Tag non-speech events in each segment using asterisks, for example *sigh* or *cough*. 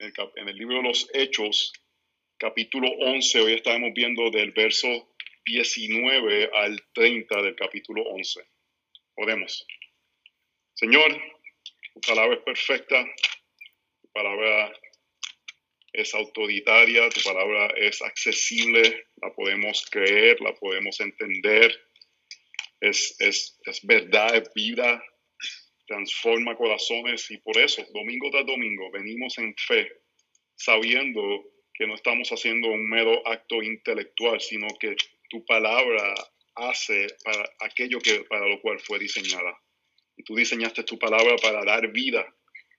en el, libro de los Hechos, capítulo 11. Hoy estamos viendo del verso 19 al 30 del capítulo 11. Podemos. Señor, tu palabra es perfecta, tu palabra es autoritaria, tu palabra es accesible, la podemos creer, la podemos entender, es, es, es verdad, es vida, transforma corazones y por eso, domingo tras domingo, venimos en fe, sabiendo que no estamos haciendo un mero acto intelectual, sino que tu palabra hace para aquello que, para lo cual fue diseñada. Y tú diseñaste tu palabra para dar vida,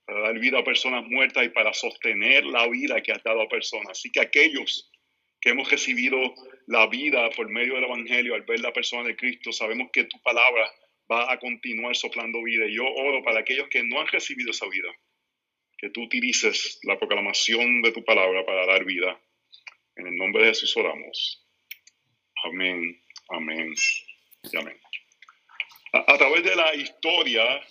para dar vida a personas muertas y para sostener la vida que has dado a personas. Así que aquellos que hemos recibido la vida por medio del Evangelio al ver la persona de Cristo, sabemos que tu palabra va a continuar soplando vida. Y yo oro para aquellos que no han recibido esa vida, que tú utilices la proclamación de tu palabra para dar vida. En el nombre de Jesús oramos. Amén, amén y amén. A, a través de la historia,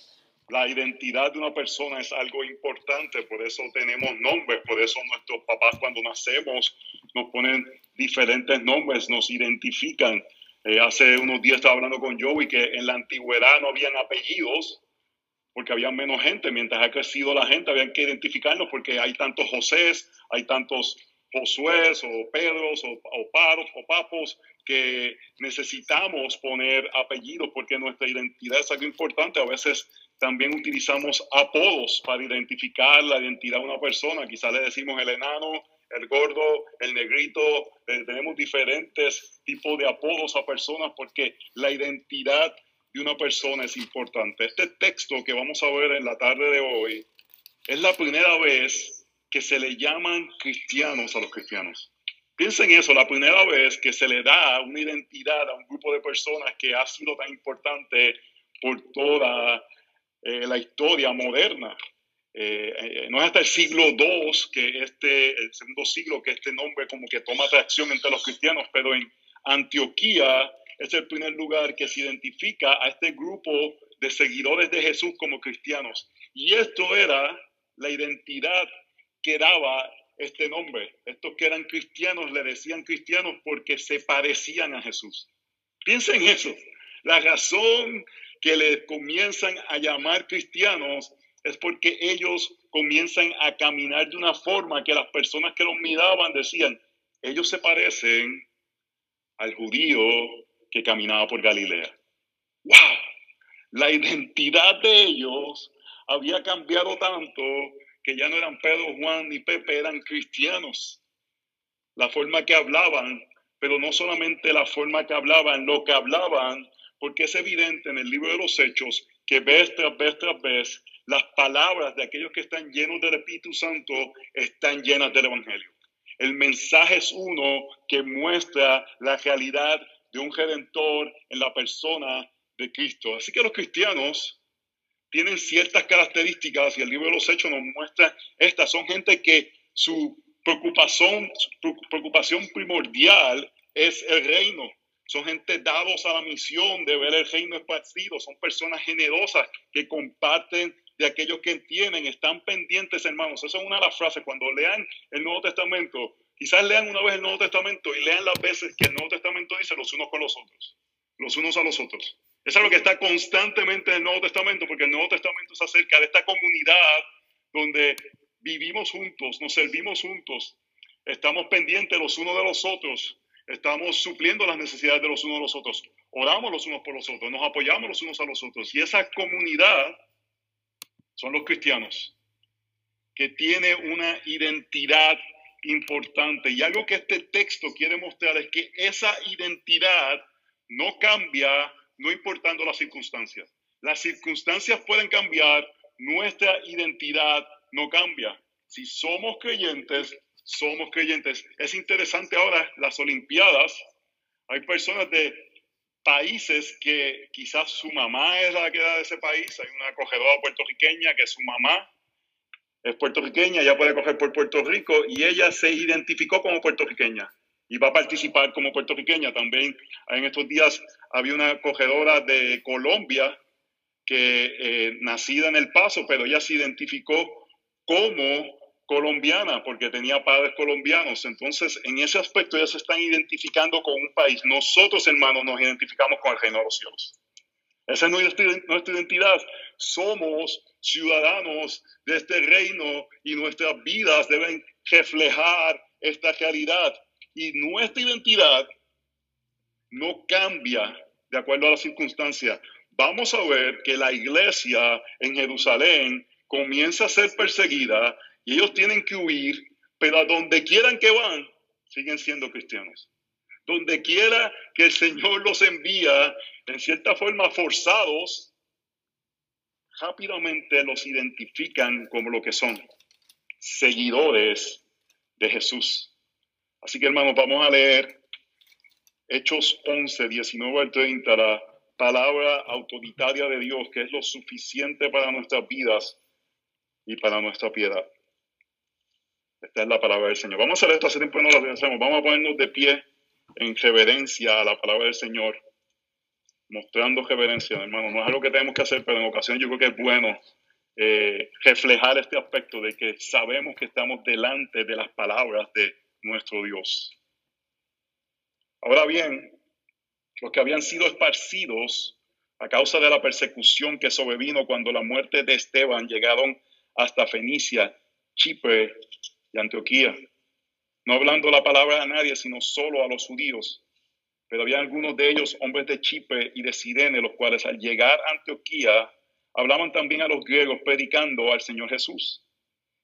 la identidad de una persona es algo importante, por eso tenemos nombres, por eso nuestros papás cuando nacemos nos ponen diferentes nombres, nos identifican. Eh, hace unos días estaba hablando con Joey que en la antigüedad no habían apellidos porque había menos gente. Mientras ha crecido la gente, habían que identificarnos porque hay tantos Josés, hay tantos Josué o Pedros o, o Paros o Papos que necesitamos poner apellidos porque nuestra identidad es algo importante. A veces también utilizamos apodos para identificar la identidad de una persona. Quizás le decimos el enano, el gordo, el negrito, eh, tenemos diferentes tipos de apodos a personas porque la identidad de una persona es importante. Este texto que vamos a ver en la tarde de hoy es la primera vez que se le llaman cristianos a los cristianos. Piensen eso, la primera vez que se le da una identidad a un grupo de personas que ha sido tan importante por toda eh, la historia moderna. Eh, eh, no es hasta el siglo II, que este, segundo siglo, que este nombre como que toma atracción entre los cristianos, pero en Antioquía es el primer lugar que se identifica a este grupo de seguidores de Jesús como cristianos. Y esto era la identidad que daba este nombre. Estos que eran cristianos le decían cristianos porque se parecían a Jesús. Piensen en eso. La razón que les comienzan a llamar cristianos es porque ellos comienzan a caminar de una forma que las personas que los miraban decían, ellos se parecen al judío que caminaba por Galilea. ¡Wow! La identidad de ellos había cambiado tanto que ya no eran Pedro, Juan ni Pepe, eran cristianos. La forma que hablaban, pero no solamente la forma que hablaban, lo que hablaban, porque es evidente en el libro de los Hechos que vez tras vez tras vez las palabras de aquellos que están llenos del Espíritu Santo están llenas del Evangelio. El mensaje es uno que muestra la realidad de un redentor en la persona de Cristo. Así que los cristianos tienen ciertas características y el libro de los Hechos nos muestra estas. Son gente que su preocupación, su preocupación primordial es el reino. Son gente dados a la misión de ver el reino esparcido. Son personas generosas que comparten de aquellos que entienden, están pendientes, hermanos. Esa es una de las frases. Cuando lean el Nuevo Testamento, quizás lean una vez el Nuevo Testamento y lean las veces que el Nuevo Testamento dice los unos con los otros, los unos a los otros. Eso es lo que está constantemente en el Nuevo Testamento, porque el Nuevo Testamento es acerca de esta comunidad donde vivimos juntos, nos servimos juntos, estamos pendientes los unos de los otros, estamos supliendo las necesidades de los unos de los otros, oramos los unos por los otros, nos apoyamos los unos a los otros. Y esa comunidad son los cristianos, que tiene una identidad importante. Y algo que este texto quiere mostrar es que esa identidad no cambia no importando las circunstancias. Las circunstancias pueden cambiar, nuestra identidad no cambia. Si somos creyentes, somos creyentes. Es interesante ahora las Olimpiadas. Hay personas de países que quizás su mamá es la que da de ese país. Hay una acogedora puertorriqueña que su mamá es puertorriqueña, ella puede coger por Puerto Rico y ella se identificó como puertorriqueña y va a participar como puertorriqueña. También en estos días había una acogedora de Colombia que eh, nacida en El Paso, pero ella se identificó como colombiana porque tenía padres colombianos. Entonces, en ese aspecto ellos se están identificando con un país. Nosotros, hermanos, nos identificamos con el reino de los cielos. Esa es nuestra identidad. Somos ciudadanos de este reino y nuestras vidas deben reflejar esta realidad. Y nuestra identidad no cambia de acuerdo a las circunstancias. Vamos a ver que la iglesia en Jerusalén comienza a ser perseguida ellos tienen que huir, pero a donde quieran que van, siguen siendo cristianos. Donde quiera que el Señor los envía, en cierta forma forzados, rápidamente los identifican como lo que son, seguidores de Jesús. Así que hermanos, vamos a leer Hechos 11, 19 al 30, la palabra autoritaria de Dios, que es lo suficiente para nuestras vidas y para nuestra piedad. Esta es la palabra del Señor. Vamos a hacer esto, hace tiempo no lo hacemos. Vamos a ponernos de pie en reverencia a la palabra del Señor, mostrando reverencia, hermano. No es algo que tenemos que hacer, pero en ocasiones yo creo que es bueno eh, reflejar este aspecto de que sabemos que estamos delante de las palabras de nuestro Dios. Ahora bien, los que habían sido esparcidos a causa de la persecución que sobrevino cuando la muerte de Esteban llegaron hasta Fenicia, Chipre y Antioquía, no hablando la palabra a nadie, sino solo a los judíos. Pero había algunos de ellos, hombres de Chipre y de Sirene, los cuales al llegar a Antioquía hablaban también a los griegos predicando al Señor Jesús.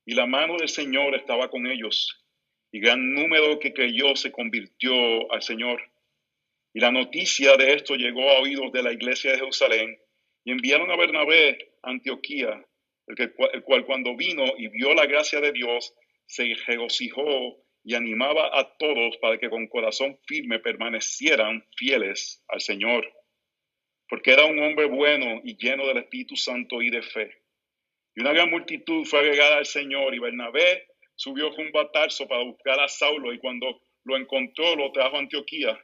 Y la mano del Señor estaba con ellos y gran número que creyó se convirtió al Señor. Y la noticia de esto llegó a oídos de la iglesia de Jerusalén y enviaron a Bernabé a Antioquía, el, el cual cuando vino y vio la gracia de Dios, se regocijó y animaba a todos para que con corazón firme permanecieran fieles al Señor, porque era un hombre bueno y lleno del Espíritu Santo y de fe. Y una gran multitud fue agregada al Señor y Bernabé subió junto a Tarso para buscar a Saulo y cuando lo encontró lo trajo a Antioquía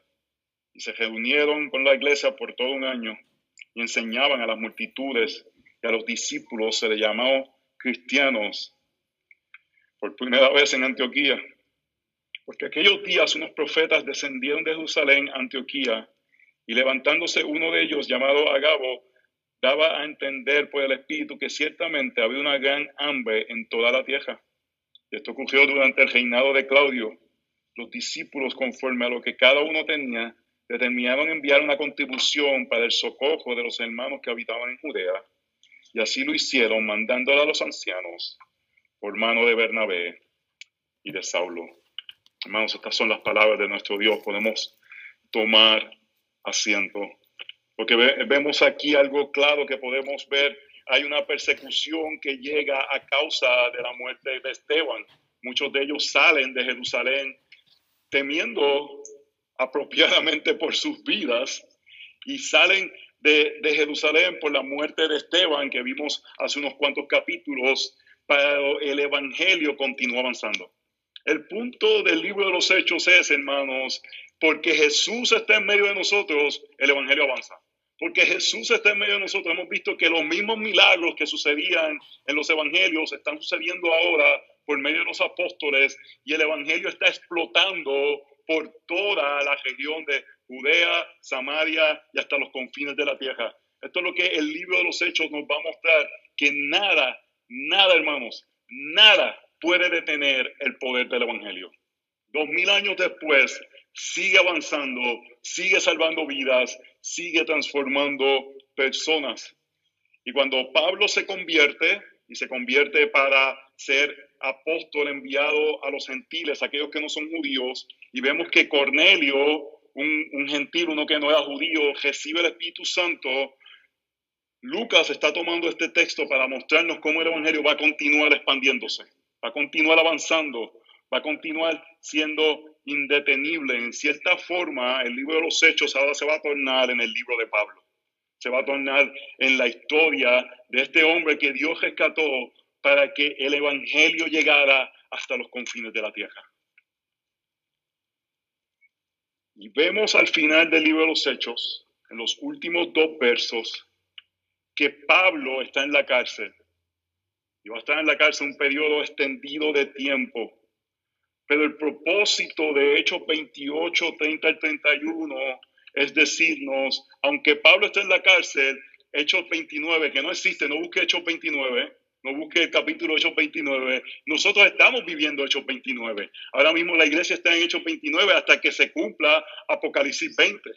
y se reunieron con la iglesia por todo un año y enseñaban a las multitudes y a los discípulos se le llamó cristianos por primera vez en Antioquía. Porque aquellos días unos profetas descendieron de Jerusalén a Antioquía y levantándose uno de ellos llamado Agabo, daba a entender por el Espíritu que ciertamente había una gran hambre en toda la tierra. Esto ocurrió durante el reinado de Claudio. Los discípulos, conforme a lo que cada uno tenía, determinaron enviar una contribución para el socorro de los hermanos que habitaban en Judea. Y así lo hicieron, mandándola a los ancianos por mano de Bernabé y de Saulo. Hermanos, estas son las palabras de nuestro Dios. Podemos tomar asiento. Porque vemos aquí algo claro que podemos ver hay una persecución que llega a causa de la muerte de Esteban. Muchos de ellos salen de Jerusalén temiendo apropiadamente por sus vidas y salen de, Jerusalén por la muerte de Esteban que vimos hace unos cuantos capítulos, pero el Evangelio continúa avanzando. El punto del libro de los Hechos es, hermanos, porque Jesús está en medio de nosotros, el Evangelio avanza porque Jesús está en medio de nosotros. Hemos visto que los mismos milagros que sucedían en los evangelios están sucediendo ahora por medio de los apóstoles y el evangelio está explotando por toda la región de Judea, Samaria y hasta los confines de la tierra. Esto es lo que el libro de los Hechos nos va a mostrar, que nada, nada hermanos, nada puede detener el poder del evangelio. Dos mil años después, sigue avanzando, sigue salvando vidas, sigue transformando personas. Y cuando Pablo se convierte, y se convierte para ser apóstol enviado a los gentiles, aquellos que no son judíos, y vemos que Cornelio, un, un gentil, uno que no era judío, recibe el Espíritu Santo, Lucas está tomando este texto para mostrarnos cómo el Evangelio va a continuar expandiéndose, va a continuar avanzando, va a continuar siendo indetenible. En cierta forma, el libro de los Hechos ahora se va a tornar en el libro de Pablo. Se va a tornar en la historia de este hombre que Dios rescató para que el Evangelio llegara hasta los confines de la tierra. Y vemos al final del libro de los Hechos, en los últimos dos versos, que Pablo está en la cárcel y va a estar en la cárcel un periodo extendido de tiempo. Pero el propósito de Hechos 28, 30 al 31 es decirnos, aunque Pablo esté en la cárcel, Hechos 29, que no existe, no busque Hechos 29, no busque el capítulo Hechos 29, nosotros estamos viviendo Hechos 29. Ahora mismo la iglesia está en Hechos 29 hasta que se cumpla Apocalipsis 20.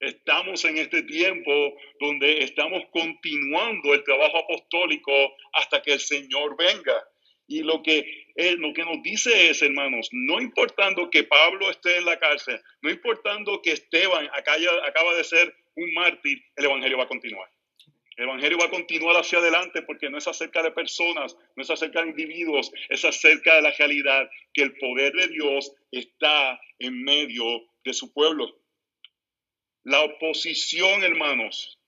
Estamos en este tiempo donde estamos continuando el trabajo apostólico hasta que el Señor venga. Y lo que, lo que nos dice es, hermanos, no importando que Pablo esté en la cárcel, no importando que Esteban acaba de ser un mártir, el Evangelio va a continuar. El Evangelio va a continuar hacia adelante porque no es acerca de personas, no es acerca de individuos, es acerca de la realidad que el poder de Dios está en medio de su pueblo. La oposición, hermanos,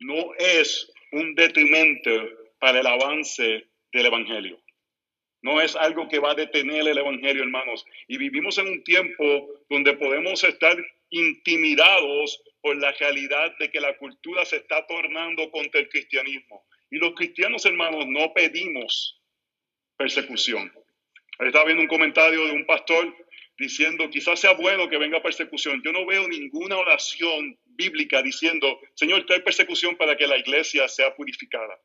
no es un detrimento para el avance del Evangelio. No es algo que va a detener el Evangelio, hermanos. Y vivimos en un tiempo donde podemos estar intimidados por la realidad de que la cultura se está tornando contra el cristianismo. Y los cristianos, hermanos, no pedimos persecución. Estaba viendo un comentario de un pastor diciendo, quizás sea bueno que venga persecución. Yo no veo ninguna oración bíblica diciendo, Señor, trae persecución para que la iglesia sea purificada.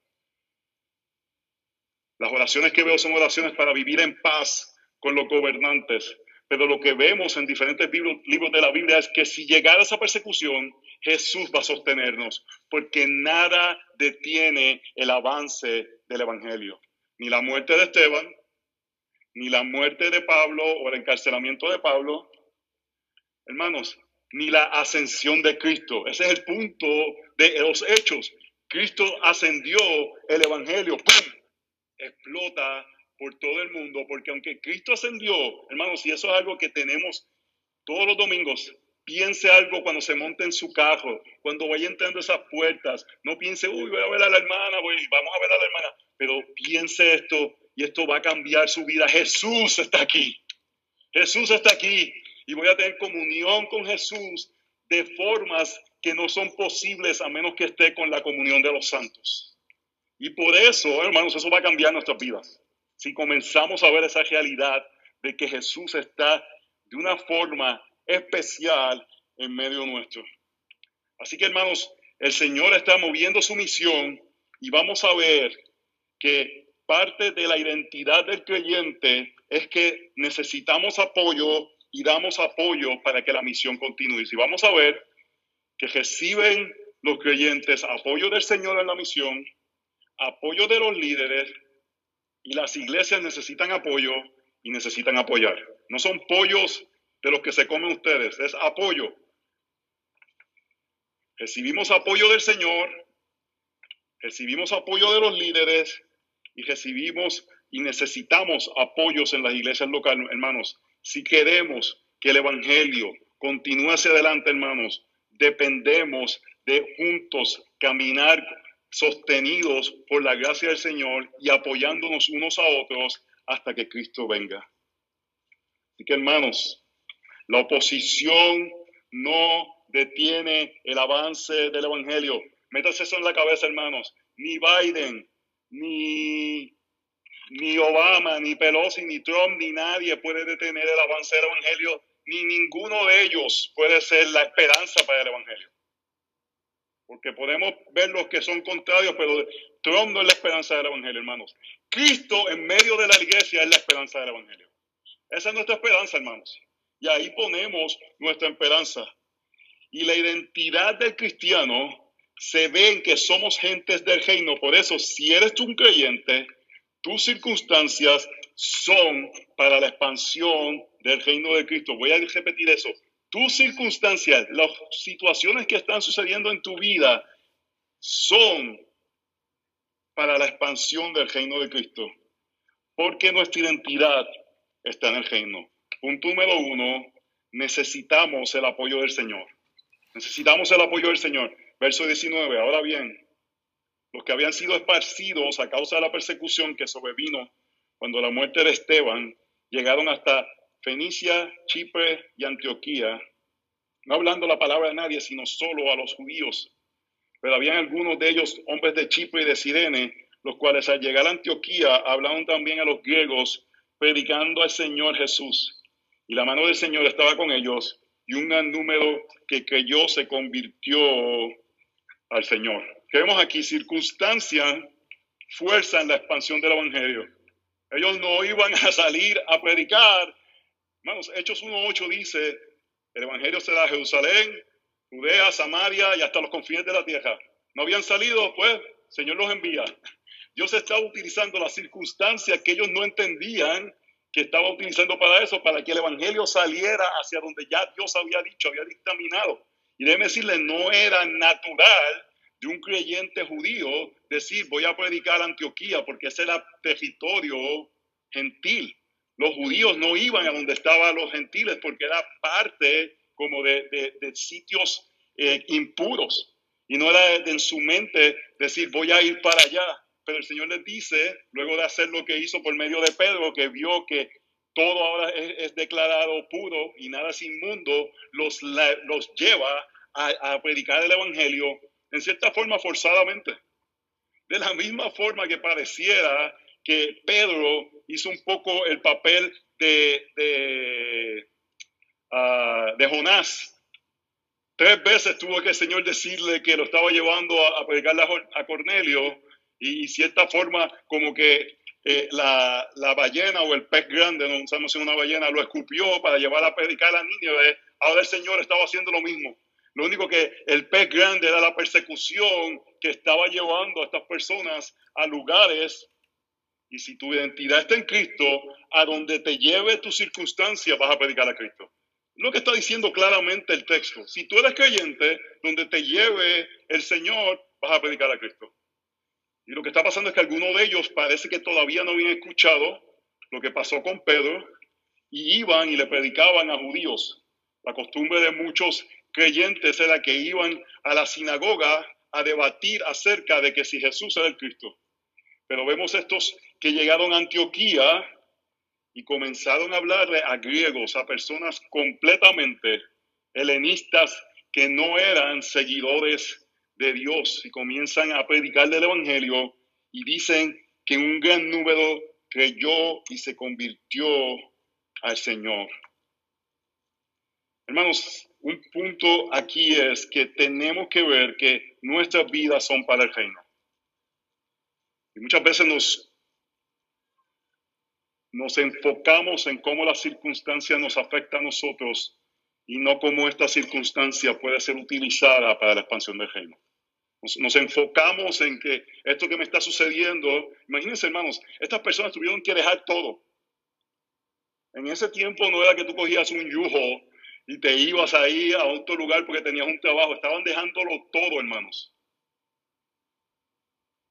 Las oraciones que veo son oraciones para vivir en paz con los gobernantes. Pero lo que vemos en diferentes libros de la Biblia es que si llegara esa persecución, Jesús va a sostenernos, porque nada detiene el avance del Evangelio. Ni la muerte de Esteban, ni la muerte de Pablo o el encarcelamiento de Pablo, hermanos, ni la ascensión de Cristo. Ese es el punto de los hechos. Cristo ascendió, el Evangelio, explota por todo el mundo, porque aunque Cristo ascendió, hermanos, y eso es algo que tenemos todos los domingos, piense algo cuando se monte en su carro, cuando vaya entrando esas puertas, no piense, uy, voy a ver a la hermana, voy, vamos a ver a la hermana, pero piense esto y esto va a cambiar su vida. Jesús está aquí, Jesús está aquí y voy a tener comunión con Jesús de formas que no son posibles a menos que esté con la comunión de los santos. Y por eso, hermanos, eso va a cambiar nuestras vidas. Si comenzamos a ver esa realidad de que Jesús está de una forma especial en medio nuestro. Así que, hermanos, el Señor está moviendo su misión y vamos a ver que parte de la identidad del creyente es que necesitamos apoyo y damos apoyo para que la misión continúe. Y vamos a ver que reciben los creyentes apoyo del Señor en la misión, apoyo de los líderes y las iglesias necesitan apoyo y necesitan apoyar. No son pollos de los que se comen ustedes, es apoyo. Recibimos apoyo del Señor, recibimos apoyo de los líderes y recibimos y necesitamos apoyos en las iglesias locales, hermanos. Si queremos que el Evangelio continúe hacia adelante, hermanos, dependemos de juntos caminar sostenidos por la gracia del Señor y apoyándonos unos a otros hasta que Cristo venga. Así que hermanos, la oposición no detiene el avance del Evangelio. Métase eso en la cabeza, hermanos. Ni Biden, ni, ni Obama, ni Pelosi, ni Trump, ni nadie puede detener el avance del Evangelio, ni ninguno de ellos puede ser la esperanza para el Evangelio porque podemos ver los que son contrarios, pero Trump no es la esperanza del Evangelio, hermanos. Cristo en medio de la iglesia es la esperanza del Evangelio. Esa es nuestra esperanza, hermanos. Y ahí ponemos nuestra esperanza. Y la identidad del cristiano se ve en que somos gentes del reino. Por eso, si eres un creyente, tus circunstancias son para la expansión del reino de Cristo. Voy a repetir eso tus circunstancias, las situaciones que están sucediendo en tu vida son para la expansión del reino de Cristo. Porque nuestra identidad está en el reino. Punto número uno, necesitamos el apoyo del Señor. Necesitamos el apoyo del Señor. Verso 19. Ahora bien, los que habían sido esparcidos a causa de la persecución que sobrevino cuando la muerte de Esteban llegaron hasta Fenicia, Chipre y Antioquía, no hablando la palabra de nadie, sino solo a los judíos. Pero habían algunos de ellos, hombres de Chipre y de Sirene, los cuales al llegar a Antioquía hablaron también a los griegos, predicando al Señor Jesús. Y la mano del Señor estaba con ellos, y un gran número que creyó se convirtió al Señor. Vemos aquí circunstancias fuerza en la expansión del Evangelio. Ellos no iban a salir a predicar. Hermanos, Hechos 1.8 dice, el Evangelio será Jerusalén, Judea, Samaria y hasta los confines de la tierra. No habían salido, pues, Señor los envía. Dios estaba utilizando las circunstancias que ellos no entendían que estaba utilizando para eso, para que el Evangelio saliera hacia donde ya Dios había dicho, había dictaminado. Y déjeme decirle, no era natural de un creyente judío decir, voy a predicar a Antioquía, porque ese era territorio gentil. Los judíos no iban a donde estaban los gentiles porque era parte como de, sitios eh, impuros. Y no era en su mente decir, voy a ir para allá. Pero el Señor les dice, luego de hacer lo que hizo por medio de Pedro, que vio que todo ahora es, declarado puro y nada es inmundo, los, los lleva a, a predicar el Evangelio en cierta forma forzadamente. De la misma forma que pareciera que Pedro hizo un poco el papel de, de, ah, de Jonás. Tres veces tuvo que el Señor decirle que lo estaba llevando a, a predicarle a Cornelio y, cierta forma como que eh, la, la, ballena o el pez grande, no sabemos si una ballena, lo escupió para llevar a predicar a Nínive. Ahora el Señor estaba haciendo lo mismo. Lo único que el pez grande era la persecución que estaba llevando a estas personas a lugares. Y si tu identidad está en Cristo, a donde te lleve tu circunstancia, vas a predicar a Cristo. Lo que está diciendo claramente el texto. Si tú eres creyente, donde te lleve el Señor, vas a predicar a Cristo. Y lo que está pasando es que algunos de ellos parece que todavía no habían escuchado lo que pasó con Pedro y iban y le predicaban a judíos. La costumbre de muchos creyentes era que iban a la sinagoga a debatir acerca de que si Jesús era el Cristo. Pero vemos estos que llegaron a Antioquía y comenzaron a hablarle a griegos, a personas completamente helenistas que no eran seguidores de Dios y comienzan a predicar del Evangelio y dicen que un gran número creyó y se convirtió al Señor. Hermanos, un punto aquí es que tenemos que ver que nuestras vidas son para el reino. Y muchas veces nos, nos enfocamos en cómo la circunstancia nos afecta a nosotros y no cómo esta circunstancia puede ser utilizada para la expansión del reino. Nos, nos, enfocamos en que esto que me está sucediendo, imagínense hermanos, estas personas tuvieron que dejar todo. En ese tiempo no era que tú cogías un yujo y te ibas ahí a otro lugar porque tenías un trabajo. Estaban dejándolo todo, hermanos.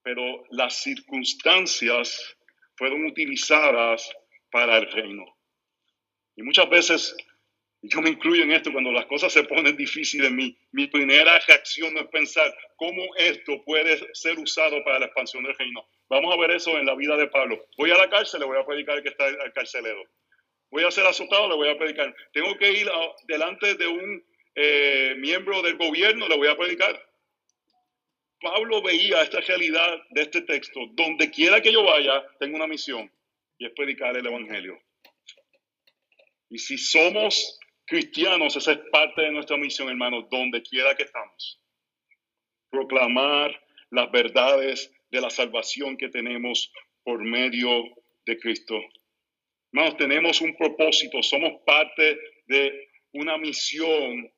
Pero las circunstancias fueron utilizadas para el reino. Y muchas veces, yo me incluyo en esto, cuando las cosas se ponen difíciles, mi, mi primera reacción no es pensar cómo esto puede ser usado para la expansión del reino. Vamos a ver eso en la vida de Pablo. Voy a la cárcel, le voy a predicar que está al carcelero voy a ser azotado, le voy a predicar. Tengo que ir delante de un eh, miembro del gobierno, le voy a predicar. Pablo veía esta realidad de este texto. Donde quiera que yo vaya, tengo una misión y es predicar el Evangelio. Y si somos cristianos, esa es parte de nuestra misión, hermanos, donde quiera que estamos. Proclamar las verdades de la salvación que tenemos por medio de Cristo Hermanos, tenemos un propósito, somos parte de una misión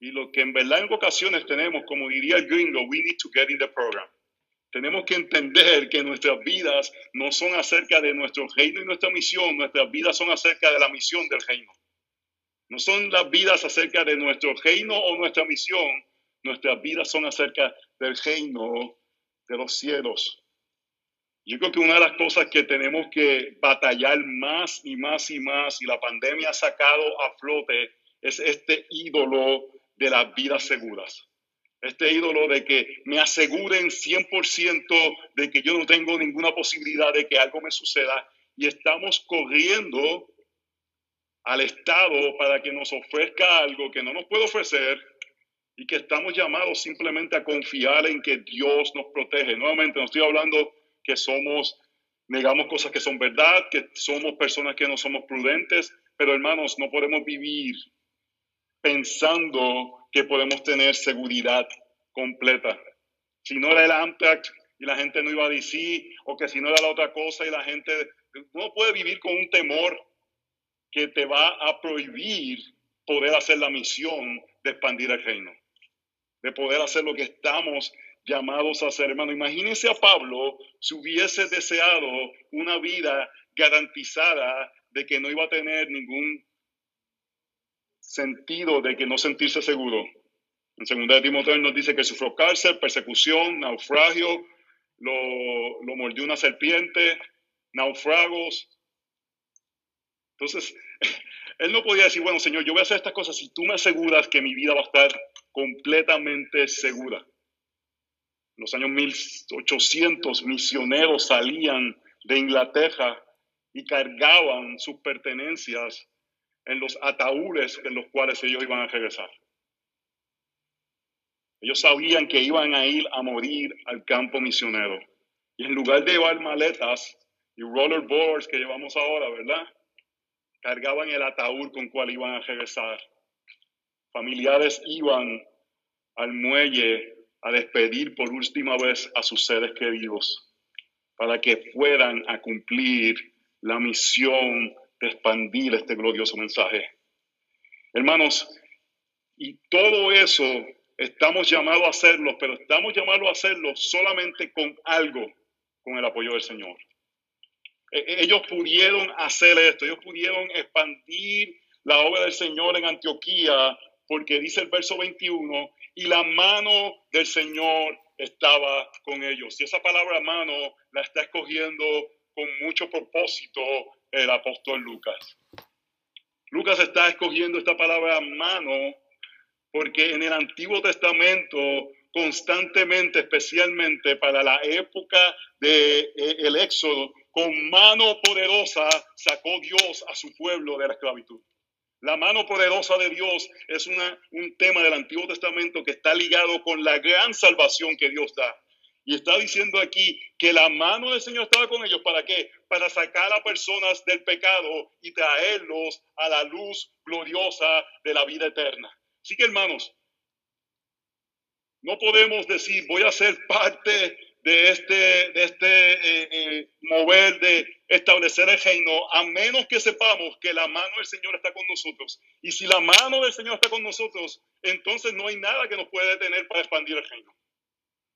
y lo que en verdad en ocasiones tenemos, como diría el gringo, we need to get in the program. Tenemos que entender que nuestras vidas no son acerca de nuestro reino y nuestra misión, nuestras vidas son acerca de la misión del reino. No son las vidas acerca de nuestro reino o nuestra misión, nuestras vidas son acerca del reino de los cielos. Yo creo que una de las cosas que tenemos que batallar más y más y más, y la pandemia ha sacado a flote, es este ídolo de las vidas seguras. Este ídolo de que me aseguren 100% de que yo no tengo ninguna posibilidad de que algo me suceda. Y estamos corriendo al Estado para que nos ofrezca algo que no nos puede ofrecer y que estamos llamados simplemente a confiar en que Dios nos protege. Nuevamente, no estoy hablando que somos, negamos cosas que son verdad, que somos personas que no somos prudentes, pero hermanos, no podemos vivir pensando que podemos tener seguridad completa. Si no era el Amtrak y la gente no iba a decir, o que si no era la otra cosa y la gente no puede vivir con un temor que te va a prohibir poder hacer la misión de expandir el reino, de poder hacer lo que estamos llamados a hacer, hermano. Imagínense a Pablo si hubiese deseado una vida garantizada de que no iba a tener ningún sentido de que no sentirse seguro. En 2 de Timoteo nos dice que sufrió cárcel, persecución, naufragio, lo, lo mordió una serpiente, naufragos. Entonces, *laughs* él no podía decir, bueno, Señor, yo voy a hacer estas cosas si tú me aseguras que mi vida va a estar completamente segura. Los años 1800, misioneros salían de Inglaterra y cargaban sus pertenencias en los ataúdes en los cuales ellos iban a regresar. Ellos sabían que iban a ir a morir al campo misionero. Y en lugar de llevar maletas y rollerboards que llevamos ahora, ¿verdad? Cargaban el ataúd con cual iban a regresar. Familiares iban al muelle a despedir por última vez a sus seres queridos para que fueran a cumplir la misión de expandir este glorioso mensaje. Hermanos, y todo eso estamos llamados a hacerlo, pero estamos llamados a hacerlo solamente con algo, con el apoyo del Señor. E, e, ellos pudieron hacer esto, ellos pudieron expandir la obra del Señor en Antioquía, porque dice el verso 21, y la mano del Señor estaba con ellos. Y esa palabra mano la está escogiendo con mucho propósito el apóstol Lucas. Lucas está escogiendo esta palabra mano porque en el Antiguo Testamento constantemente, especialmente para la época del de, eh, Éxodo, con mano poderosa sacó Dios a su pueblo de la esclavitud. La mano poderosa de Dios es una, un tema del Antiguo Testamento que está ligado con la gran salvación que Dios da. Y está diciendo aquí que la mano del Señor estaba con ellos. ¿Para qué? Para sacar a personas del pecado y traerlos a la luz gloriosa de la vida eterna. Así que hermanos, no podemos decir voy a ser parte de este, de este eh, eh, mover de establecer el reino, a menos que sepamos que la mano del Señor está con nosotros. Y si la mano del Señor está con nosotros, entonces no hay nada que nos pueda detener para expandir el reino.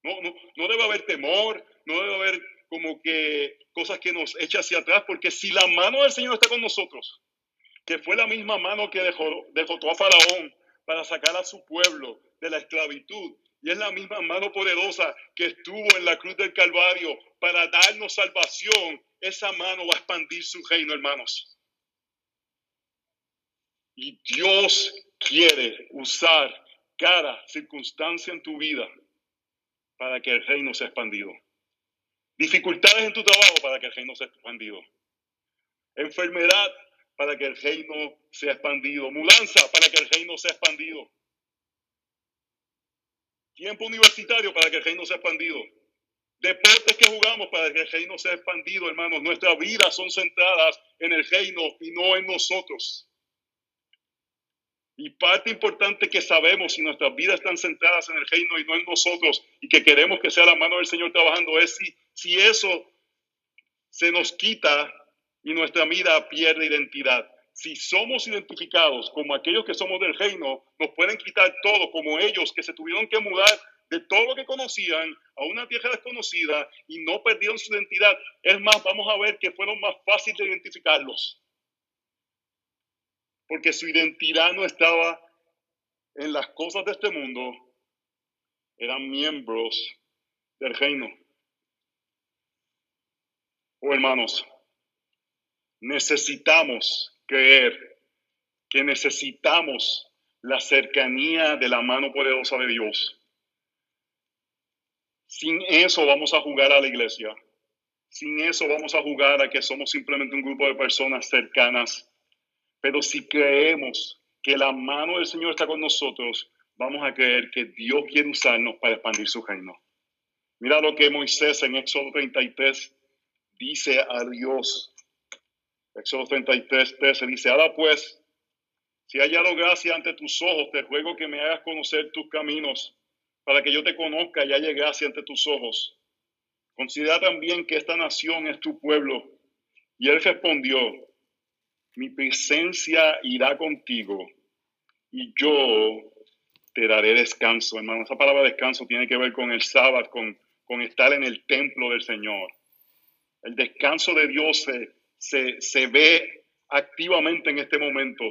No, no, no debe haber temor, no debe haber como que cosas que nos echen hacia atrás, porque si la mano del Señor está con nosotros, que fue la misma mano que dejó, dejó a Faraón para sacar a su pueblo de la esclavitud, y es la misma mano poderosa que estuvo en la cruz del Calvario para darnos salvación, esa mano va a expandir su reino, hermanos. Y Dios quiere usar cada circunstancia en tu vida para que el reino sea expandido. Dificultades en tu trabajo para que el reino sea expandido. Enfermedad para que el reino sea expandido. Mudanza para que el reino sea expandido. Tiempo universitario para que el reino sea expandido. Deportes que jugamos para que el reino sea expandido, hermanos. Nuestras vidas son centradas en el reino y no en nosotros. Y parte importante que sabemos si nuestras vidas están centradas en el reino y no en nosotros y que queremos que sea la mano del Señor trabajando es si, si eso se nos quita y nuestra vida pierde identidad. Si somos identificados como aquellos que somos del reino, nos pueden quitar todo, como ellos que se tuvieron que mudar de todo lo que conocían a una tierra desconocida y no perdieron su identidad. Es más, vamos a ver que fueron más fáciles de identificarlos porque su identidad no estaba en las cosas de este mundo, eran miembros del reino. Oh hermanos, necesitamos creer que necesitamos la cercanía de la mano poderosa de Dios. Sin eso vamos a jugar a la iglesia. Sin eso vamos a jugar a que somos simplemente un grupo de personas cercanas pero si creemos que la mano del Señor está con nosotros, vamos a creer que Dios quiere usarnos para expandir su reino. Mira lo que Moisés en Éxodo 33 dice a Dios. Éxodo 33, 13 dice, ahora pues, si hay hallado gracia ante tus ojos, te ruego que me hagas conocer tus caminos, para que yo te conozca y haya gracia ante tus ojos. Considera también que esta nación es tu pueblo. Y él respondió, mi presencia irá contigo y yo te daré descanso. Hermano, esa palabra descanso tiene que ver con el sábado, con, con estar en el templo del Señor. El descanso de Dios se, ve activamente en este momento.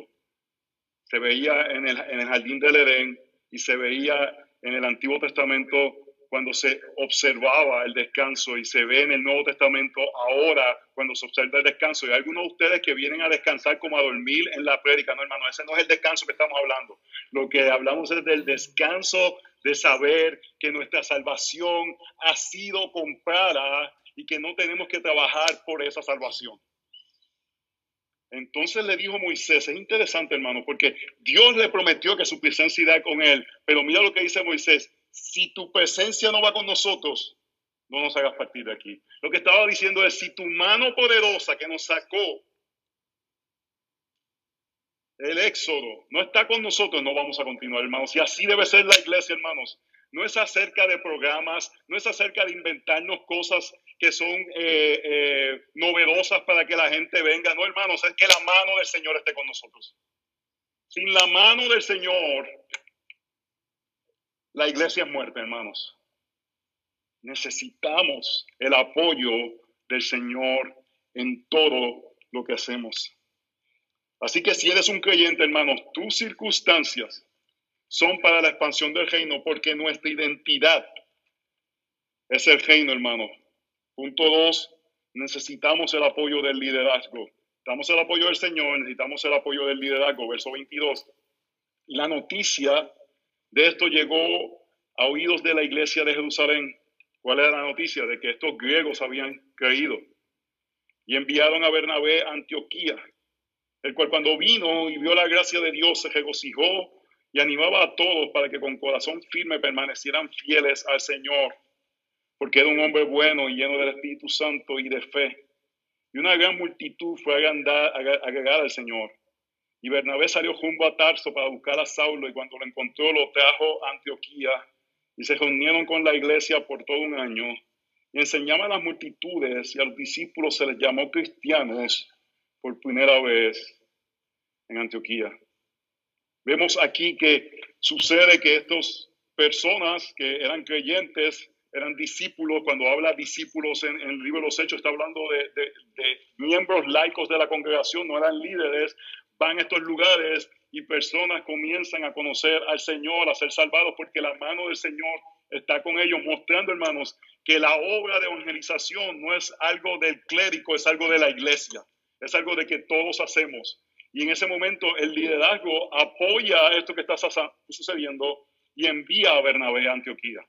Se veía en el, en el jardín del Edén y se veía en el Antiguo Testamento cuando se observaba el descanso y se ve en el Nuevo Testamento ahora cuando se observa el descanso. Y algunos de ustedes que vienen a descansar como a dormir en la prédica. No, hermano, ese no es el descanso que estamos hablando. Lo que hablamos es del descanso de saber que nuestra salvación ha sido comprada y que no tenemos que trabajar por esa salvación. Entonces le dijo Moisés, es interesante hermano, porque Dios le prometió que su presencia irá con él, pero mira lo que dice Moisés, si tu presencia no va con nosotros, no nos hagas partir de aquí. Lo que estaba diciendo es, si tu mano poderosa que nos sacó el éxodo no está con nosotros, no vamos a continuar, hermanos. Y así debe ser la iglesia, hermanos. No es acerca de programas, no es acerca de inventarnos cosas que son eh, eh, novedosas para que la gente venga. No, hermanos, es que la mano del Señor esté con nosotros. Sin la mano del Señor, la iglesia es muerta, hermanos. Necesitamos el apoyo del Señor en todo lo que hacemos. Así que si eres un creyente, hermanos, tus circunstancias son para la expansión del reino, porque nuestra identidad es el reino, hermano. Punto dos, necesitamos el apoyo del liderazgo. Necesitamos el apoyo del Señor, necesitamos el apoyo del liderazgo. Verso 22. La noticia de esto llegó a oídos de la iglesia de Jerusalén. ¿Cuál era la noticia? De que estos griegos habían creído. Y enviaron a Bernabé a Antioquía, el cual cuando vino y vio la gracia de Dios se regocijó y animaba a todos para que con corazón firme permanecieran fieles al Señor, porque era un hombre bueno y lleno del Espíritu Santo y de fe. Y una gran multitud fue a agregar al Señor. Y Bernabé salió junto a Tarso para buscar a Saulo y cuando lo encontró lo trajo a Antioquía y se reunieron con la iglesia por todo un año y enseñaban a las multitudes y a los discípulos se les llamó cristianos por primera vez en Antioquía. Vemos aquí que sucede que estas personas que eran creyentes eran discípulos, cuando habla discípulos en, el libro de los Hechos, está hablando de, de, miembros laicos de la congregación, no eran líderes, van a estos lugares y personas comienzan a conocer al Señor, a ser salvados, porque la mano del Señor está con ellos, mostrando, hermanos, que la obra de evangelización no es algo del clérigo, es algo de la iglesia, es algo de que todos hacemos. Y en ese momento el liderazgo apoya esto que está sucediendo y envía a Bernabé a Antioquía.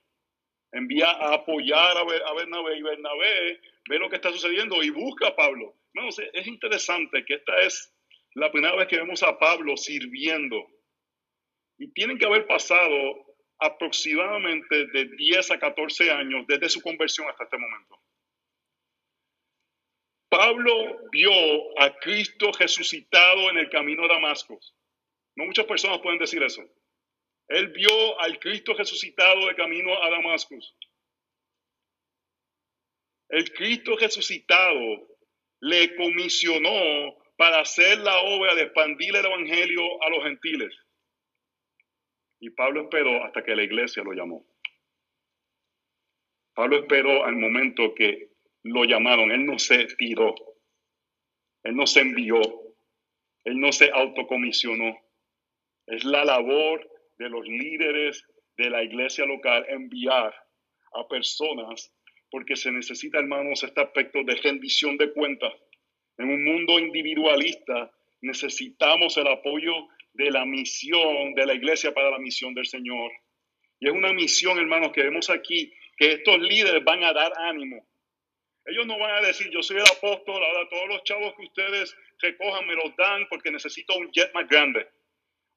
Envía a apoyar a Bernabé y Bernabé ve lo que está sucediendo y busca a Pablo. No, es interesante que esta es la primera vez que vemos a Pablo sirviendo. Y tienen que haber pasado aproximadamente de 10 a 14 años desde su conversión hasta este momento. Pablo vio a Cristo resucitado en el camino a Damasco. No muchas personas pueden decir eso. Él vio al Cristo resucitado de camino a Damasco. El Cristo resucitado le comisionó para hacer la obra de expandir el Evangelio a los gentiles. Y Pablo esperó hasta que la iglesia lo llamó. Pablo esperó al momento que lo llamaron. Él no se tiró. Él no se envió. Él no se autocomisionó. Es la labor de los líderes de la iglesia local enviar a personas porque se necesita, hermanos, este aspecto de rendición de cuentas en un mundo individualista necesitamos el apoyo de la misión de la iglesia para la misión del Señor. Y es una misión, hermanos, que vemos aquí, que estos líderes van a dar ánimo. Ellos no van a decir, yo soy el apóstol, ahora todos los chavos que ustedes recojan me los dan porque necesito un jet más grande.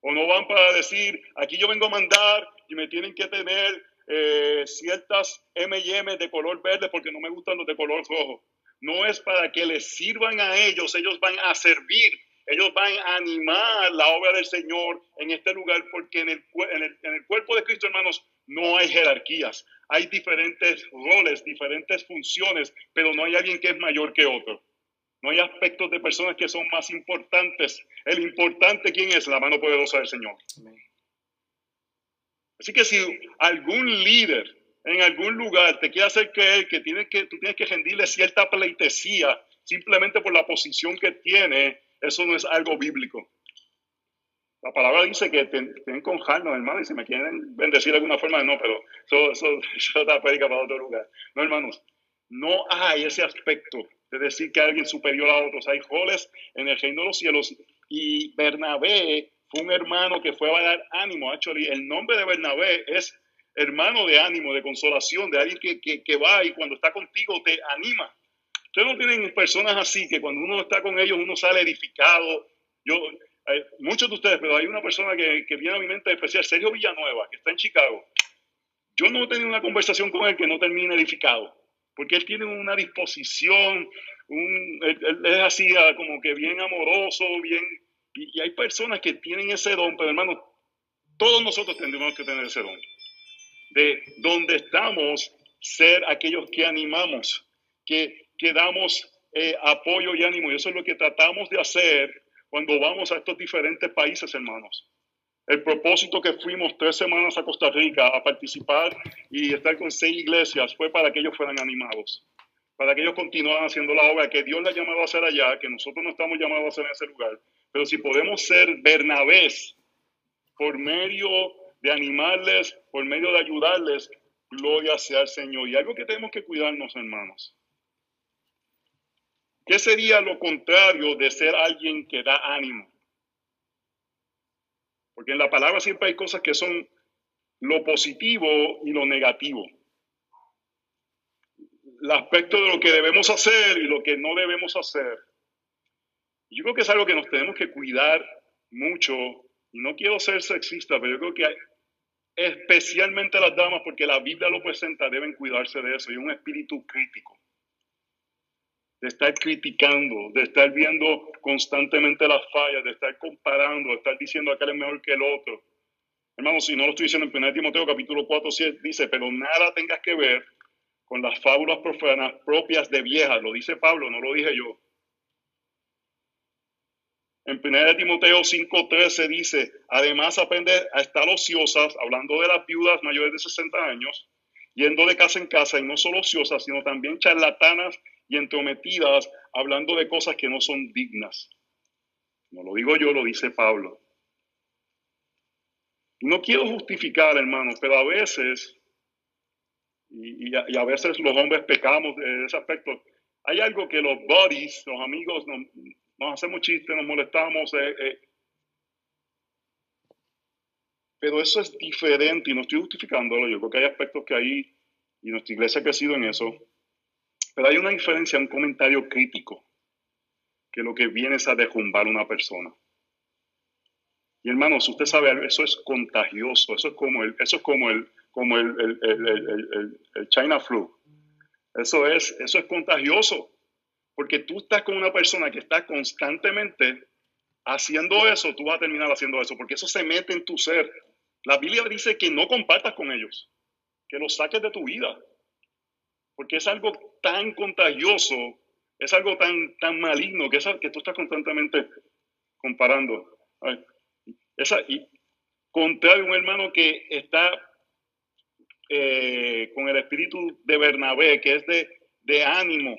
O no van para decir, aquí yo vengo a mandar y me tienen que tener eh, ciertas M&M de color verde porque no me gustan los de color rojo. No es para que les sirvan a ellos, ellos van a servir, ellos van a animar la obra del Señor en este lugar porque en el, en el, en el cuerpo de Cristo, hermanos, no hay jerarquías, hay diferentes roles, diferentes funciones, pero no hay alguien que es mayor que otro. No hay aspectos de personas que son más importantes. El importante, ¿quién es? La mano poderosa del Señor. Así que si algún líder en algún lugar te quiere hacer creer que, tiene que tú tienes que rendirle cierta pleitesía simplemente por la posición que tiene, eso no es algo bíblico. La palabra dice que tienen con jarnos, hermano, y si me quieren bendecir de alguna forma, no, pero eso, eso, *laughs* eso está para otro lugar. No, hermanos, no hay ese aspecto de decir que alguien superior a otros. Hay roles en el reino de los cielos. Y Bernabé fue un hermano que fue a dar ánimo. Actually, el nombre de Bernabé es hermano de ánimo, de consolación, de alguien que, va y cuando está contigo te anima. Ustedes no tienen personas así que cuando uno está con ellos uno sale edificado. Yo, muchos de ustedes, pero hay una persona que, que viene a mi mente especial, Sergio Villanueva, que está en Chicago. Yo no he tenido una conversación con él que no termine edificado porque él tiene una disposición, un, él, es así ah, como que bien amoroso, bien, y, hay personas que tienen ese don, pero hermano, todos nosotros tendremos que tener ese don, de donde estamos, ser aquellos que animamos, que, que damos eh, apoyo y ánimo, y eso es lo que tratamos de hacer cuando vamos a estos diferentes países, hermanos. El propósito que fuimos tres semanas a Costa Rica a participar y estar con seis iglesias fue para que ellos fueran animados, para que ellos continuaran haciendo la obra que Dios les ha llamado a hacer allá, que nosotros no estamos llamados a hacer en ese lugar. Pero si podemos ser Bernabés por medio de animarles, por medio de ayudarles, gloria sea al Señor. Y algo que tenemos que cuidarnos, hermanos. ¿Qué sería lo contrario de ser alguien que da ánimo? Porque en la palabra siempre hay cosas que son lo positivo y lo negativo. El aspecto de lo que debemos hacer y lo que no debemos hacer. Yo creo que es algo que nos tenemos que cuidar mucho. Y no quiero ser sexista, pero yo creo que especialmente las damas, porque la Biblia lo presenta, deben cuidarse de eso. Y un espíritu crítico de estar criticando, de estar viendo constantemente las fallas, de estar comparando, de estar diciendo aquel es mejor que el otro. Hermano, si no lo estoy diciendo en 1 Timoteo capítulo 4, dice, pero nada tengas que ver con las fábulas profanas propias de viejas, lo dice Pablo, no lo dije yo. En 1 Timoteo 5:13 dice, además aprende a estar ociosas, hablando de las viudas mayores de 60 años, yendo de casa en casa, y no solo ociosas, sino también charlatanas y entrometidas hablando de cosas que no son dignas. No lo digo yo, lo dice Pablo. No quiero justificar, hermanos, pero a veces, y, a, veces los hombres pecamos de ese aspecto, hay algo que los buddies, los amigos, nos, hacemos chistes, nos molestamos, eh, eh. pero eso es diferente y no estoy justificándolo. Yo creo que hay aspectos que ahí, y nuestra iglesia ha crecido en eso, pero hay una diferencia, un comentario crítico, que lo que viene es a derrumbar una persona. Y hermanos, usted sabe, eso es contagioso, eso es como el, eso es como el, como el, el, China flu. Eso es, eso es contagioso, porque tú estás con una persona que está constantemente haciendo eso, tú vas a terminar haciendo eso, porque eso se mete en tu ser. La Biblia dice que no compartas con ellos, que los saques de tu vida porque es algo tan contagioso, es algo tan, tan maligno que, es, que tú estás constantemente comparando. Esa, y contrario un hermano que está eh, con el espíritu de Bernabé, que es de, de ánimo,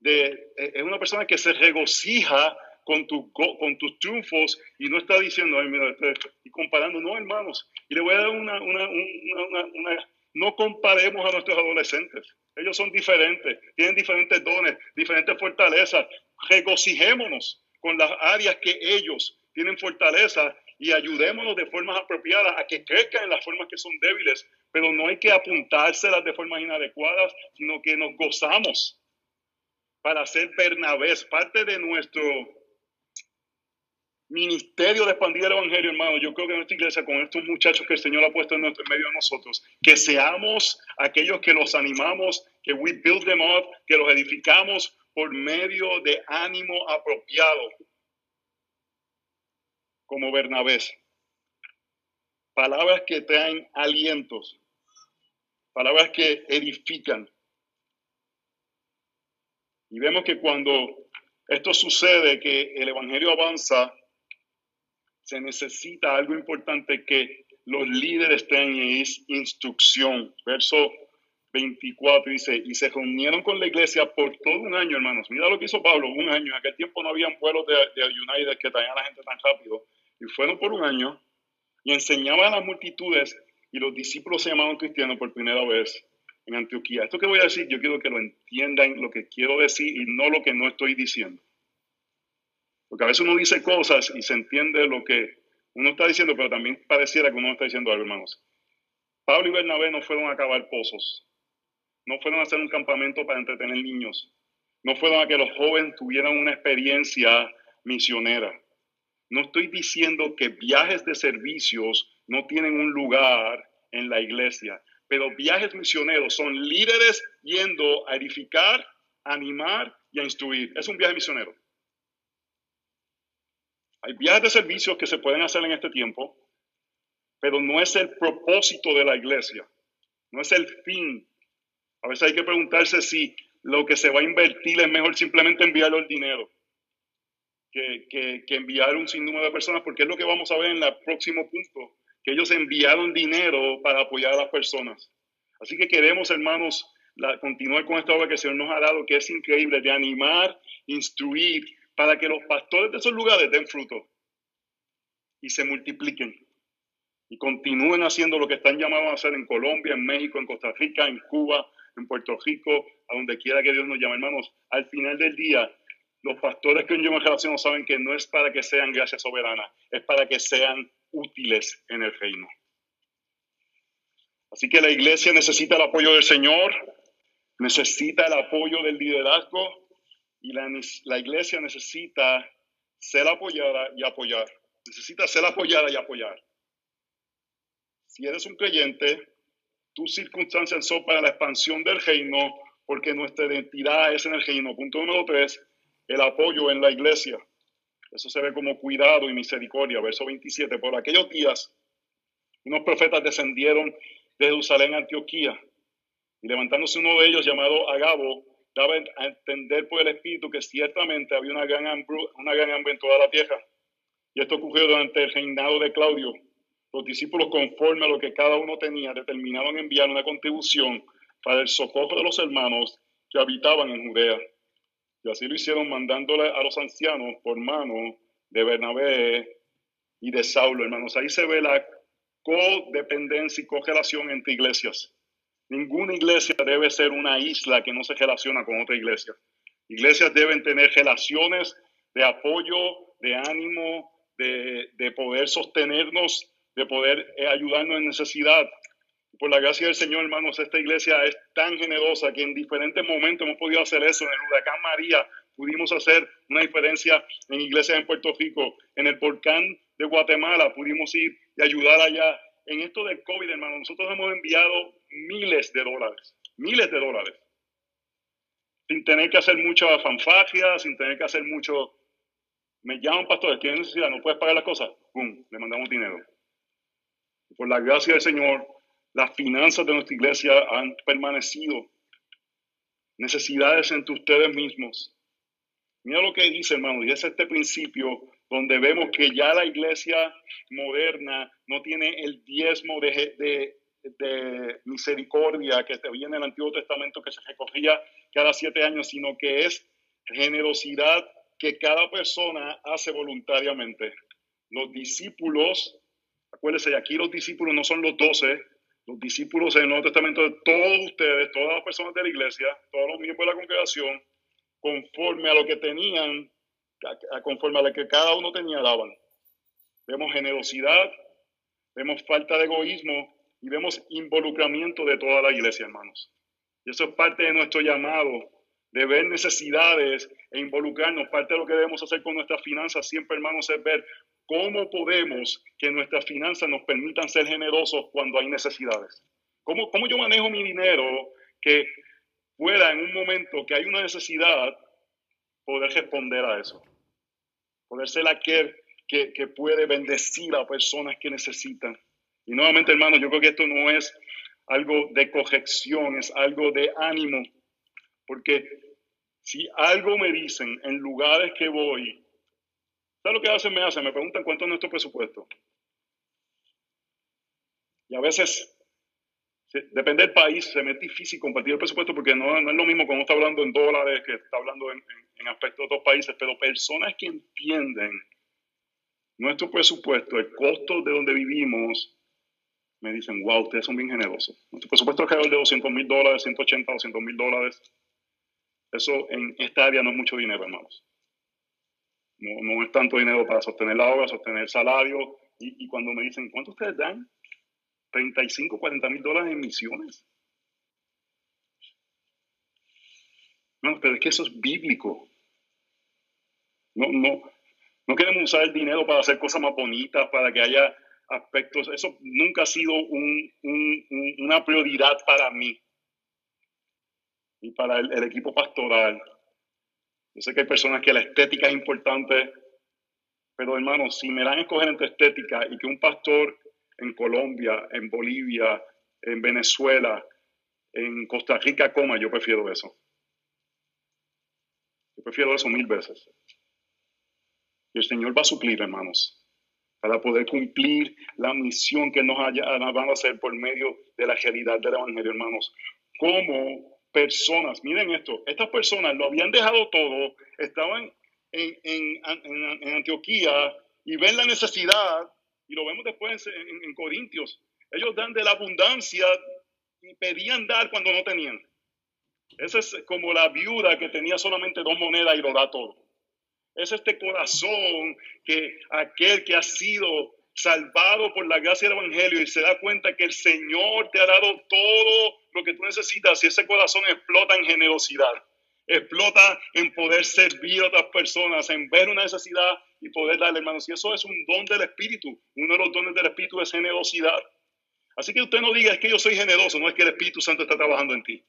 de, es una persona que se regocija con, tu, con tus triunfos y no está diciendo, Ay, mira, y comparando, no, hermanos. Y le voy a dar una, una, una, una no comparemos a nuestros adolescentes. Ellos son diferentes, tienen diferentes dones, diferentes fortalezas. Regocijémonos con las áreas que ellos tienen fortaleza y ayudémonos de formas apropiadas a que crezcan en las formas que son débiles, pero no hay que apuntárselas de formas inadecuadas, sino que nos gozamos para ser Bernabés, parte de nuestro ministerio de expandir el evangelio, hermano. Yo creo que nuestra iglesia, con estos muchachos que el Señor ha puesto en, nuestro, medio de nosotros, que seamos aquellos que los animamos, que we build them up, que los edificamos por medio de ánimo apropiado, como Bernabé. Palabras que traen alientos, palabras que edifican. Y vemos que cuando esto sucede, que el Evangelio avanza, se necesita algo importante que los líderes tengan es instrucción. Verso 24 dice, y se reunieron con la iglesia por todo un año, hermanos. Mira lo que hizo Pablo, un año. En aquel tiempo no habían vuelos de, de United que traían a la gente tan rápido. Y fueron por un año y enseñaban a las multitudes y los discípulos se llamaban cristianos por primera vez en Antioquía. Esto que voy a decir, yo quiero que lo entiendan lo que quiero decir y no lo que no estoy diciendo. Porque a veces uno dice cosas y se entiende lo que uno está diciendo, pero también pareciera que uno está diciendo algo, hermanos. Pablo y Bernabé no fueron a cavar pozos, no fueron a hacer un campamento para entretener niños, no fueron a que los jóvenes tuvieran una experiencia misionera. No estoy diciendo que viajes de servicios no tienen un lugar en la iglesia, pero viajes misioneros son líderes yendo a edificar, animar y a instruir. Es un viaje misionero. Hay viajes de servicios que se pueden hacer en este tiempo, pero no es el propósito de la iglesia, no es el fin. A veces hay que preguntarse si lo que se va a invertir es mejor simplemente enviar el dinero que, que enviar un sinnúmero de personas, porque es lo que vamos a ver en el próximo punto, que ellos enviaron dinero para apoyar a las personas. Así que queremos, hermanos, continuar con esta obra que el Señor nos ha dado, que es increíble, de animar, instruir para que los pastores de esos lugares den fruto y se multipliquen y continúen haciendo lo que están llamados a hacer en Colombia, en México, en Costa Rica, en Cuba, en Puerto Rico, a donde quiera que Dios nos llame. Hermanos, al final del día, los pastores que yo me relaciono saben que no es para que sean gracias soberanas, es para que sean útiles en el reino. Así que la iglesia necesita el apoyo del Señor, necesita el apoyo del liderazgo y la, iglesia necesita ser apoyada y apoyar. Necesita ser apoyada y apoyar. Si eres un creyente, tus circunstancias son para la expansión del reino, porque nuestra identidad es en el reino. Punto número tres, el apoyo en la iglesia. Eso se ve como cuidado y misericordia. Verso 27. Por aquellos días, unos profetas descendieron de Jerusalén a Antioquía. Y levantándose uno de ellos, llamado Agabo, daba a entender por el Espíritu que ciertamente había una gran, hambre, una gran hambre en toda la tierra. Y esto ocurrió durante el reinado de Claudio. Los discípulos, conforme a lo que cada uno tenía, determinaron enviar una contribución para el socorro de los hermanos que habitaban en Judea. Y así lo hicieron mandándole a los ancianos por mano de Bernabé y de Saulo, hermanos. Ahí se ve la codependencia y correlación entre iglesias. Ninguna iglesia debe ser una isla que no se relaciona con otra iglesia. Iglesias deben tener relaciones de apoyo, de ánimo, de, poder sostenernos, de poder eh, ayudarnos en necesidad. Por la gracia del Señor, hermanos, esta iglesia es tan generosa que en diferentes momentos hemos podido hacer eso. En el huracán María pudimos hacer una diferencia en iglesias en Puerto Rico. En el volcán de Guatemala pudimos ir y ayudar allá en esto del COVID, hermano, nosotros hemos enviado miles de dólares, miles de dólares, sin tener que hacer mucha fanfagia, sin tener que hacer mucho... Me llaman pastores, tienen necesidad, no puedes pagar las cosas, ¡pum!, le mandamos dinero. Por la gracia del Señor, las finanzas de nuestra iglesia han permanecido. Necesidades entre ustedes mismos. Mira lo que dice, hermano, y es este principio donde vemos que ya la iglesia moderna no tiene el diezmo de, misericordia que veía en el Antiguo Testamento que se recogía cada siete años, sino que es generosidad que cada persona hace voluntariamente. Los discípulos, acuérdense, aquí los discípulos no son los doce, los discípulos en el Nuevo Testamento de todos ustedes, todas las personas de la iglesia, todos los miembros de la congregación, conforme a lo que tenían, conforme a lo que cada uno tenía, daban. Vemos generosidad, vemos falta de egoísmo y vemos involucramiento de toda la iglesia, hermanos. Y eso es parte de nuestro llamado de ver necesidades e involucrarnos. Parte de lo que debemos hacer con nuestras finanzas siempre, hermanos, es ver cómo podemos que nuestras finanzas nos permitan ser generosos cuando hay necesidades. ¿Cómo, cómo yo manejo mi dinero que pueda en un momento que hay una necesidad poder responder a eso? Poder ser aquel que, que puede bendecir a personas que necesitan. Y nuevamente, hermanos, yo creo que esto no es algo de corrección, es algo de ánimo, porque si algo me dicen en lugares que voy, ¿sabes lo que hacen? Me hacen, me preguntan cuánto es nuestro presupuesto. Y a veces, depende del país, se me es difícil compartir el presupuesto porque no, es lo mismo cuando está hablando en dólares que está hablando en, en aspectos de otros países, pero personas que entienden nuestro presupuesto, el costo de donde vivimos, me dicen, wow, ustedes son bien generosos. Nuestro presupuesto es alrededor de 200 mil dólares, 180, 200 mil dólares. Eso en esta área no es mucho dinero, hermanos. No, no es tanto dinero para sostener la obra, sostener el salario. Y, cuando me dicen, ¿cuánto ustedes dan? 35, 40 mil dólares en misiones. No, pero es que eso es bíblico. No, no, no queremos usar el dinero para hacer cosas más bonitas, para que haya aspectos. Eso nunca ha sido una prioridad para mí y para el, equipo pastoral. Yo sé que hay personas que la estética es importante, pero hermanos, si me dan a escoger entre estética y que un pastor en Colombia, en Bolivia, en Venezuela, en Costa Rica coma, yo prefiero eso. Yo prefiero eso mil veces. Y el Señor va a suplir, hermanos, para poder cumplir la misión que nos, haya, van a hacer por medio de la realidad del Evangelio, hermanos. Como personas, miren esto, estas personas lo habían dejado todo, estaban en, en, Antioquía y ven la necesidad, y lo vemos después en Corintios, ellos dan de la abundancia y pedían dar cuando no tenían. Esa es como la viuda que tenía solamente dos monedas y lo da todo. Es este corazón que aquel que ha sido salvado por la gracia del Evangelio y se da cuenta que el Señor te ha dado todo lo que tú necesitas y ese corazón explota en generosidad, explota en poder servir a otras personas, en ver una necesidad y poder darle, hermanos. Y eso es un don del Espíritu. Uno de los dones del Espíritu es generosidad. Así que usted no diga es que yo soy generoso, no es que el Espíritu Santo está trabajando en ti.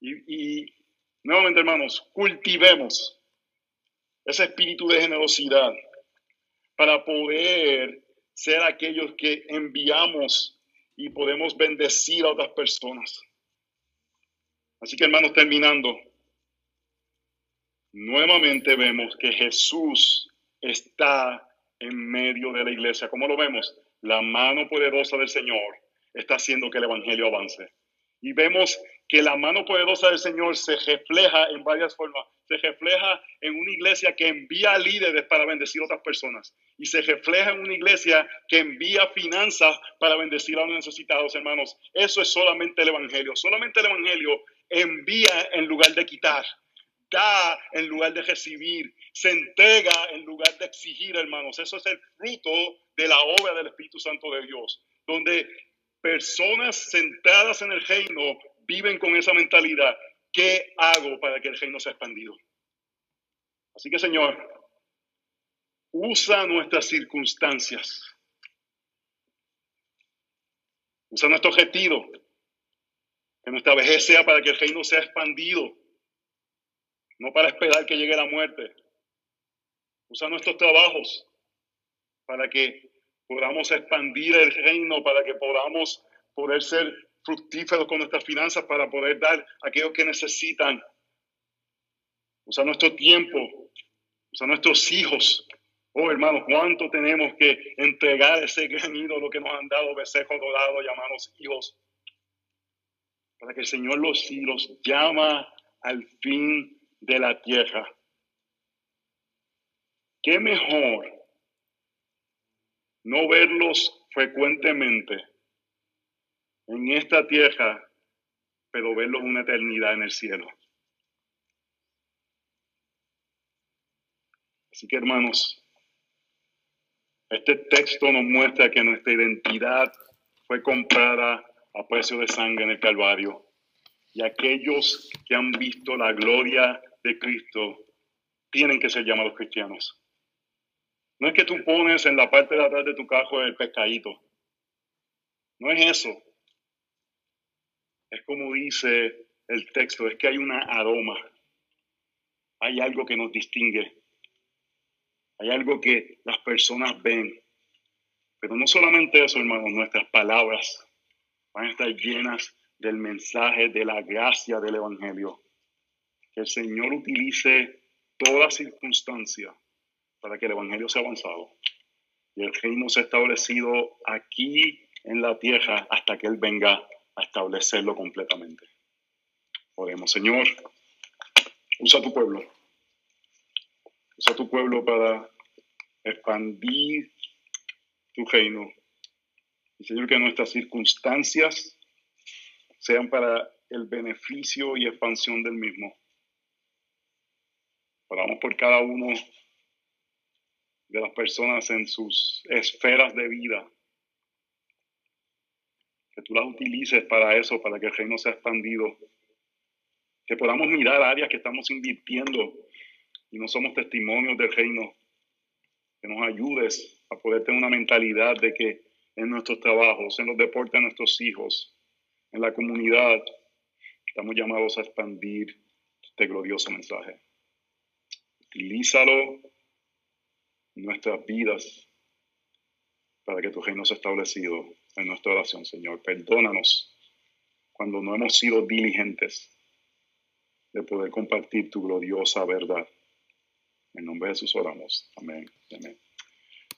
Y, y nuevamente, hermanos, cultivemos ese espíritu de generosidad para poder ser aquellos que enviamos y podemos bendecir a otras personas. Así que hermanos, terminando, nuevamente vemos que Jesús está en medio de la iglesia. ¿Cómo lo vemos? La mano poderosa del Señor está haciendo que el Evangelio avance. Y vemos que la mano poderosa del Señor se refleja en varias formas. Se refleja en una iglesia que envía líderes para bendecir a otras personas. Y se refleja en una iglesia que envía finanzas para bendecir a los necesitados, hermanos. Eso es solamente el Evangelio. Solamente el Evangelio envía en lugar de quitar. Da en lugar de recibir. Se entrega en lugar de exigir, hermanos. Eso es el fruto de la obra del Espíritu Santo de Dios. Donde personas centradas en el reino viven con esa mentalidad. ¿Qué hago para que el reino sea expandido? Así que, Señor, usa nuestras circunstancias. Usa nuestro objetivo. Que nuestra vejez sea para que el reino sea expandido. No para esperar que llegue la muerte. Usa nuestros trabajos para que podamos expandir el reino, para que podamos poder ser fructíferos con nuestras finanzas, para poder dar a aquellos que necesitan. Usa nuestro tiempo, usa nuestros hijos. Oh, hermanos, cuánto tenemos que entregar ese gran ídolo que nos han dado, becerro dorado, llamados hijos, para que el Señor los, los llama al fin de la tierra. ¿Qué mejor no verlos frecuentemente en esta tierra, pero verlos una eternidad en el cielo. Así que hermanos, este texto nos muestra que nuestra identidad fue comprada a precio de sangre en el Calvario. y aquellos que han visto la gloria de Cristo tienen que ser llamados cristianos. No es que tú pones en la parte de atrás de tu cajo el pescadito. No es eso. Es como dice el texto, es que hay una aroma. Hay algo que nos distingue. Hay algo que las personas ven. Pero no solamente eso, hermanos, nuestras palabras van a estar llenas del mensaje de la gracia del Evangelio. Que el Señor utilice toda circunstancia para que el Evangelio sea avanzado y el reino sea establecido aquí en la tierra hasta que Él venga a establecerlo completamente. Oremos, Señor, usa tu pueblo. Usa tu pueblo para expandir tu reino. Y Señor, que nuestras circunstancias sean para el beneficio y expansión del mismo. Oramos por cada uno de las personas en sus esferas de vida. Que tú las utilices para eso, para que el reino sea expandido. Que podamos mirar áreas que estamos invirtiendo y no somos testimonios del reino. Que nos ayudes a poder tener una mentalidad de que en nuestros trabajos, en los deportes de nuestros hijos, en la comunidad, estamos llamados a expandir este glorioso mensaje. Utilízalo nuestras vidas para que tu reino sea establecido en nuestra oración, Señor. Perdónanos cuando no hemos sido diligentes de poder compartir tu gloriosa verdad. En nombre de Jesús oramos. Amén. Amén.